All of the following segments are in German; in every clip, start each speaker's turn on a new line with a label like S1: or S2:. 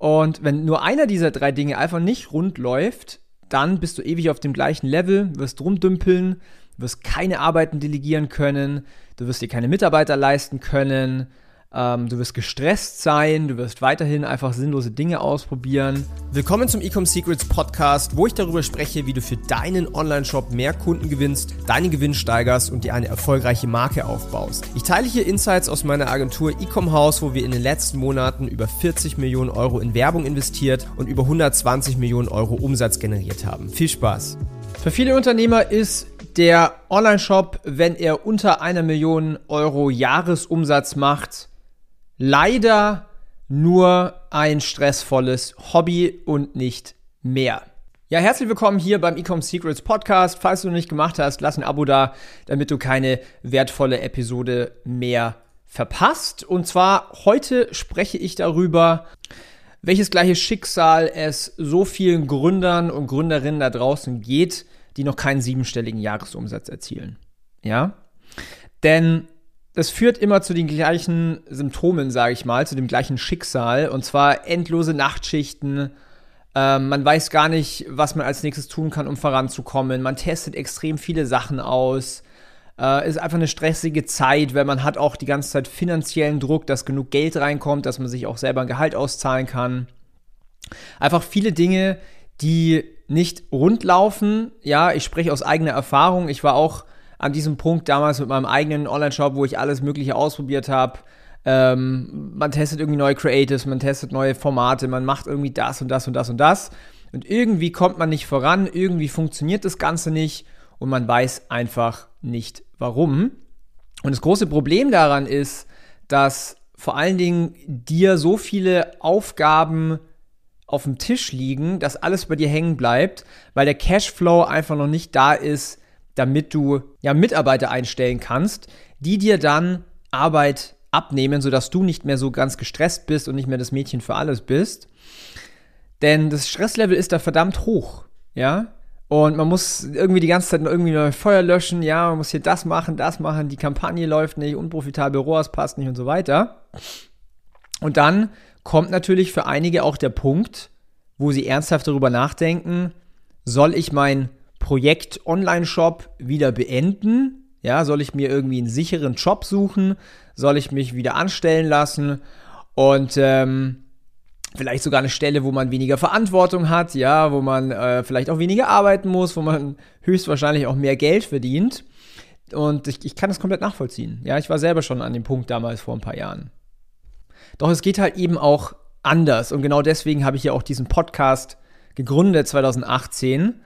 S1: Und wenn nur einer dieser drei Dinge einfach nicht rund läuft, dann bist du ewig auf dem gleichen Level, wirst rumdümpeln, wirst keine Arbeiten delegieren können, du wirst dir keine Mitarbeiter leisten können, ähm, du wirst gestresst sein, du wirst weiterhin einfach sinnlose Dinge ausprobieren.
S2: Willkommen zum Ecom Secrets Podcast, wo ich darüber spreche, wie du für deinen Online-Shop mehr Kunden gewinnst, deinen Gewinn steigerst und dir eine erfolgreiche Marke aufbaust. Ich teile hier Insights aus meiner Agentur Ecom House, wo wir in den letzten Monaten über 40 Millionen Euro in Werbung investiert und über 120 Millionen Euro Umsatz generiert haben. Viel Spaß!
S1: Für viele Unternehmer ist der Online-Shop, wenn er unter einer Million Euro Jahresumsatz macht, leider nur ein stressvolles Hobby und nicht mehr. Ja, herzlich willkommen hier beim Ecom Secrets Podcast. Falls du noch nicht gemacht hast, lass ein Abo da, damit du keine wertvolle Episode mehr verpasst. Und zwar heute spreche ich darüber, welches gleiche Schicksal es so vielen Gründern und Gründerinnen da draußen geht, die noch keinen siebenstelligen Jahresumsatz erzielen. Ja? Denn das führt immer zu den gleichen Symptomen, sage ich mal, zu dem gleichen Schicksal. Und zwar endlose Nachtschichten. Ähm, man weiß gar nicht, was man als nächstes tun kann, um voranzukommen. Man testet extrem viele Sachen aus. Äh, ist einfach eine stressige Zeit, weil man hat auch die ganze Zeit finanziellen Druck, dass genug Geld reinkommt, dass man sich auch selber ein Gehalt auszahlen kann. Einfach viele Dinge, die nicht rund laufen. Ja, ich spreche aus eigener Erfahrung. Ich war auch an diesem Punkt damals mit meinem eigenen Online-Shop, wo ich alles Mögliche ausprobiert habe. Ähm, man testet irgendwie neue Creatives, man testet neue Formate, man macht irgendwie das und das und das und das. Und irgendwie kommt man nicht voran, irgendwie funktioniert das Ganze nicht und man weiß einfach nicht warum. Und das große Problem daran ist, dass vor allen Dingen dir so viele Aufgaben auf dem Tisch liegen, dass alles bei dir hängen bleibt, weil der Cashflow einfach noch nicht da ist, damit du ja Mitarbeiter einstellen kannst, die dir dann Arbeit abnehmen, sodass du nicht mehr so ganz gestresst bist und nicht mehr das Mädchen für alles bist. Denn das Stresslevel ist da verdammt hoch, ja? Und man muss irgendwie die ganze Zeit irgendwie neue Feuer löschen, ja, man muss hier das machen, das machen, die Kampagne läuft nicht, unprofitabel ROAS passt nicht und so weiter. Und dann kommt natürlich für einige auch der Punkt, wo sie ernsthaft darüber nachdenken, soll ich mein Projekt Online-Shop wieder beenden? Ja, soll ich mir irgendwie einen sicheren Job suchen? Soll ich mich wieder anstellen lassen? Und ähm, vielleicht sogar eine Stelle, wo man weniger Verantwortung hat, ja, wo man äh, vielleicht auch weniger arbeiten muss, wo man höchstwahrscheinlich auch mehr Geld verdient. Und ich, ich kann das komplett nachvollziehen. Ja, ich war selber schon an dem Punkt damals vor ein paar Jahren. Doch es geht halt eben auch anders. Und genau deswegen habe ich ja auch diesen Podcast gegründet 2018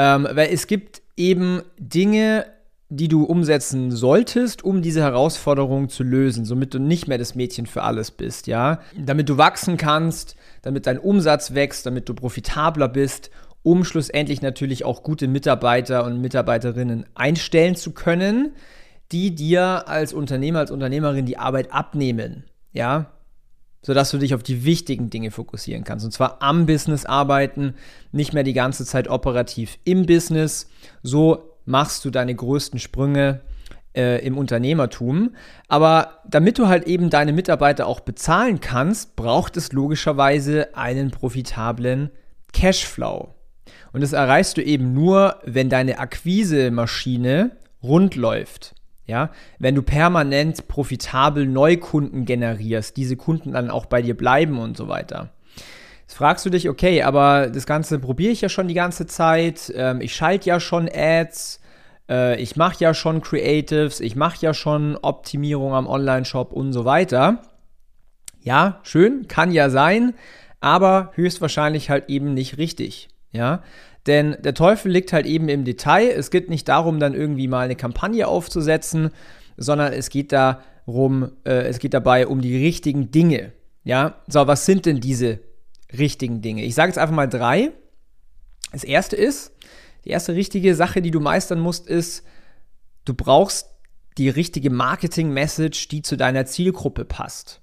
S1: ähm, weil es gibt eben Dinge, die du umsetzen solltest, um diese Herausforderung zu lösen, somit du nicht mehr das Mädchen für alles bist, ja? Damit du wachsen kannst, damit dein Umsatz wächst, damit du profitabler bist, um schlussendlich natürlich auch gute Mitarbeiter und Mitarbeiterinnen einstellen zu können, die dir als Unternehmer, als Unternehmerin die Arbeit abnehmen, ja? Sodass du dich auf die wichtigen Dinge fokussieren kannst. Und zwar am Business arbeiten, nicht mehr die ganze Zeit operativ im Business. So machst du deine größten Sprünge äh, im Unternehmertum. Aber damit du halt eben deine Mitarbeiter auch bezahlen kannst, braucht es logischerweise einen profitablen Cashflow. Und das erreichst du eben nur, wenn deine Akquise-Maschine rund läuft. Ja, wenn du permanent profitabel Neukunden generierst, diese Kunden dann auch bei dir bleiben und so weiter. Jetzt fragst du dich, okay, aber das Ganze probiere ich ja schon die ganze Zeit. Ähm, ich schalte ja schon Ads, äh, ich mache ja schon Creatives, ich mache ja schon Optimierung am Online-Shop und so weiter. Ja, schön, kann ja sein, aber höchstwahrscheinlich halt eben nicht richtig. Ja, denn der Teufel liegt halt eben im Detail. Es geht nicht darum, dann irgendwie mal eine Kampagne aufzusetzen, sondern es geht darum, äh, es geht dabei um die richtigen Dinge. Ja, so, was sind denn diese richtigen Dinge? Ich sage jetzt einfach mal drei. Das erste ist, die erste richtige Sache, die du meistern musst, ist, du brauchst die richtige Marketing-Message, die zu deiner Zielgruppe passt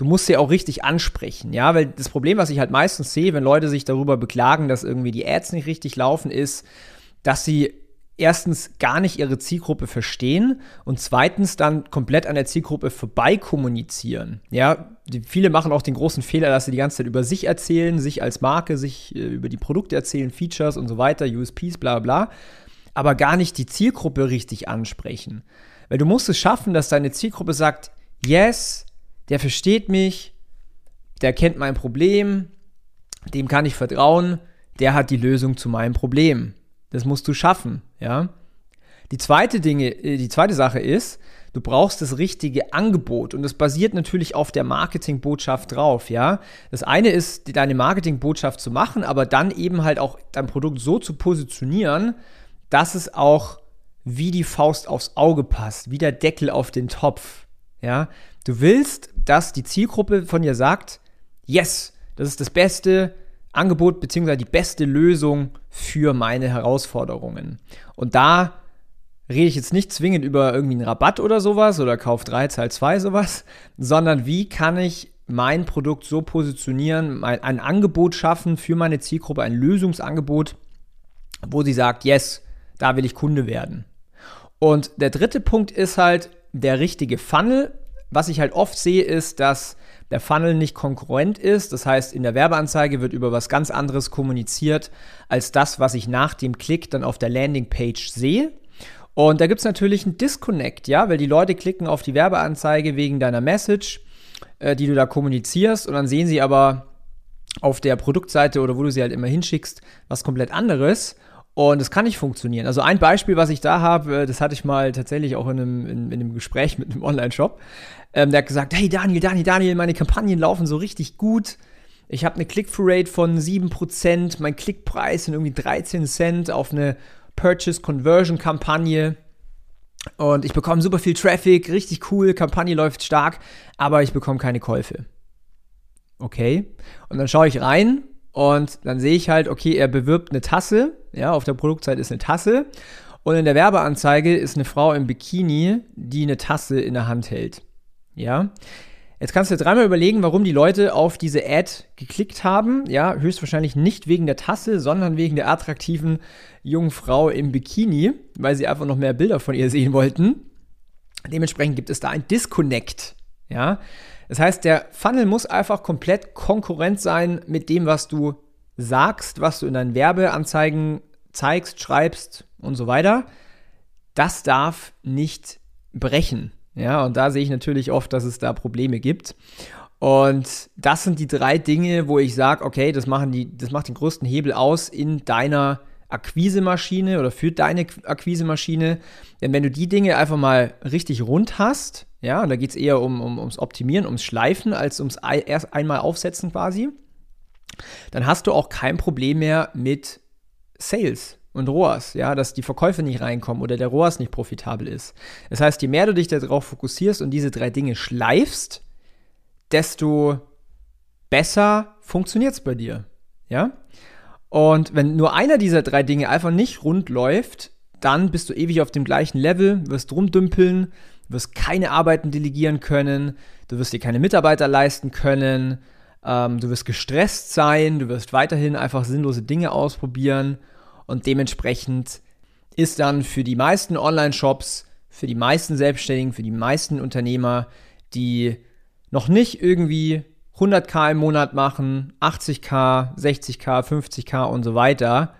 S1: du musst sie auch richtig ansprechen, ja, weil das Problem, was ich halt meistens sehe, wenn Leute sich darüber beklagen, dass irgendwie die Ads nicht richtig laufen, ist, dass sie erstens gar nicht ihre Zielgruppe verstehen und zweitens dann komplett an der Zielgruppe vorbei kommunizieren. Ja, die, viele machen auch den großen Fehler, dass sie die ganze Zeit über sich erzählen, sich als Marke, sich äh, über die Produkte erzählen, Features und so weiter, USPs, bla bla, aber gar nicht die Zielgruppe richtig ansprechen. Weil du musst es schaffen, dass deine Zielgruppe sagt, yes, der versteht mich, der kennt mein Problem, dem kann ich vertrauen, der hat die Lösung zu meinem Problem. Das musst du schaffen, ja. Die zweite Dinge, äh, die zweite Sache ist, du brauchst das richtige Angebot und das basiert natürlich auf der Marketingbotschaft drauf, ja. Das eine ist, deine Marketingbotschaft zu machen, aber dann eben halt auch dein Produkt so zu positionieren, dass es auch wie die Faust aufs Auge passt, wie der Deckel auf den Topf, ja. Du willst, dass die Zielgruppe von dir sagt, yes, das ist das Beste, Angebot bzw. die beste Lösung für meine Herausforderungen. Und da rede ich jetzt nicht zwingend über irgendwie einen Rabatt oder sowas oder Kauf 3, Zahl 2 sowas, sondern wie kann ich mein Produkt so positionieren, ein Angebot schaffen für meine Zielgruppe, ein Lösungsangebot, wo sie sagt, yes, da will ich Kunde werden. Und der dritte Punkt ist halt der richtige Funnel. Was ich halt oft sehe, ist, dass der Funnel nicht konkurrent ist. Das heißt, in der Werbeanzeige wird über was ganz anderes kommuniziert als das, was ich nach dem Klick dann auf der Landingpage sehe. Und da gibt es natürlich einen Disconnect, ja, weil die Leute klicken auf die Werbeanzeige wegen deiner Message, äh, die du da kommunizierst, und dann sehen sie aber auf der Produktseite oder wo du sie halt immer hinschickst, was komplett anderes. Und das kann nicht funktionieren. Also ein Beispiel, was ich da habe, äh, das hatte ich mal tatsächlich auch in einem, in, in einem Gespräch mit einem Online-Shop. Ähm, der hat gesagt, hey Daniel, Daniel, Daniel, meine Kampagnen laufen so richtig gut. Ich habe eine Click-Through-Rate von 7%, mein Klickpreis sind irgendwie 13 Cent auf eine Purchase-Conversion-Kampagne. Und ich bekomme super viel Traffic, richtig cool, Kampagne läuft stark, aber ich bekomme keine Käufe. Okay. Und dann schaue ich rein und dann sehe ich halt, okay, er bewirbt eine Tasse. Ja, auf der Produktseite ist eine Tasse. Und in der Werbeanzeige ist eine Frau im Bikini, die eine Tasse in der Hand hält. Ja. Jetzt kannst du dir dreimal überlegen, warum die Leute auf diese Ad geklickt haben. Ja, höchstwahrscheinlich nicht wegen der Tasse, sondern wegen der attraktiven jungen Frau im Bikini, weil sie einfach noch mehr Bilder von ihr sehen wollten. Dementsprechend gibt es da ein Disconnect. Ja, das heißt, der Funnel muss einfach komplett konkurrent sein mit dem, was du sagst, was du in deinen Werbeanzeigen zeigst, schreibst und so weiter. Das darf nicht brechen. Ja, und da sehe ich natürlich oft, dass es da Probleme gibt. Und das sind die drei Dinge, wo ich sage, okay, das, machen die, das macht den größten Hebel aus in deiner Akquisemaschine oder für deine Akquisemaschine. Denn wenn du die Dinge einfach mal richtig rund hast, ja, und da geht es eher um, um, ums Optimieren, ums Schleifen, als ums erst einmal aufsetzen quasi, dann hast du auch kein Problem mehr mit Sales und ROAS, ja, dass die Verkäufe nicht reinkommen oder der ROAS nicht profitabel ist. Das heißt, je mehr du dich darauf fokussierst und diese drei Dinge schleifst, desto besser funktioniert es bei dir, ja. Und wenn nur einer dieser drei Dinge einfach nicht rund läuft, dann bist du ewig auf dem gleichen Level, wirst rumdümpeln, wirst keine Arbeiten delegieren können, du wirst dir keine Mitarbeiter leisten können, ähm, du wirst gestresst sein, du wirst weiterhin einfach sinnlose Dinge ausprobieren und dementsprechend ist dann für die meisten Online-Shops, für die meisten Selbstständigen, für die meisten Unternehmer, die noch nicht irgendwie 100k im Monat machen, 80k, 60k, 50k und so weiter,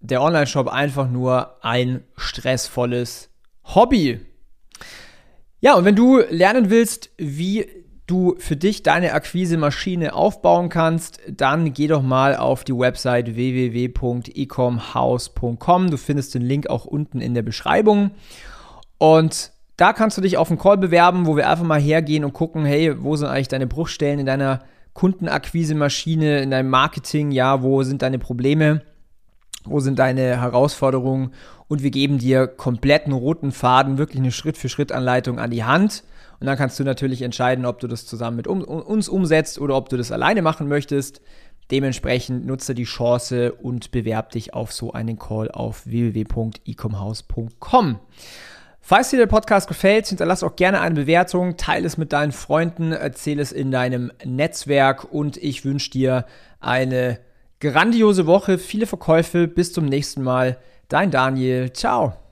S1: der Online-Shop einfach nur ein stressvolles Hobby. Ja, und wenn du lernen willst, wie du für dich deine Akquise-Maschine aufbauen kannst, dann geh doch mal auf die Website www.ecomhouse.com. Du findest den Link auch unten in der Beschreibung. Und da kannst du dich auf einen Call bewerben, wo wir einfach mal hergehen und gucken, hey, wo sind eigentlich deine Bruchstellen in deiner Kundenakquise-Maschine, in deinem Marketing? Ja, wo sind deine Probleme? Wo sind deine Herausforderungen? Und wir geben dir kompletten roten Faden, wirklich eine Schritt-für-Schritt-Anleitung an die Hand. Und dann kannst du natürlich entscheiden, ob du das zusammen mit uns umsetzt oder ob du das alleine machen möchtest. Dementsprechend nutze die Chance und bewerb dich auf so einen Call auf www.ecomhouse.com. Falls dir der Podcast gefällt, hinterlass auch gerne eine Bewertung, teile es mit deinen Freunden, erzähle es in deinem Netzwerk und ich wünsche dir eine grandiose Woche, viele Verkäufe. Bis zum nächsten Mal. Dein Daniel. Ciao.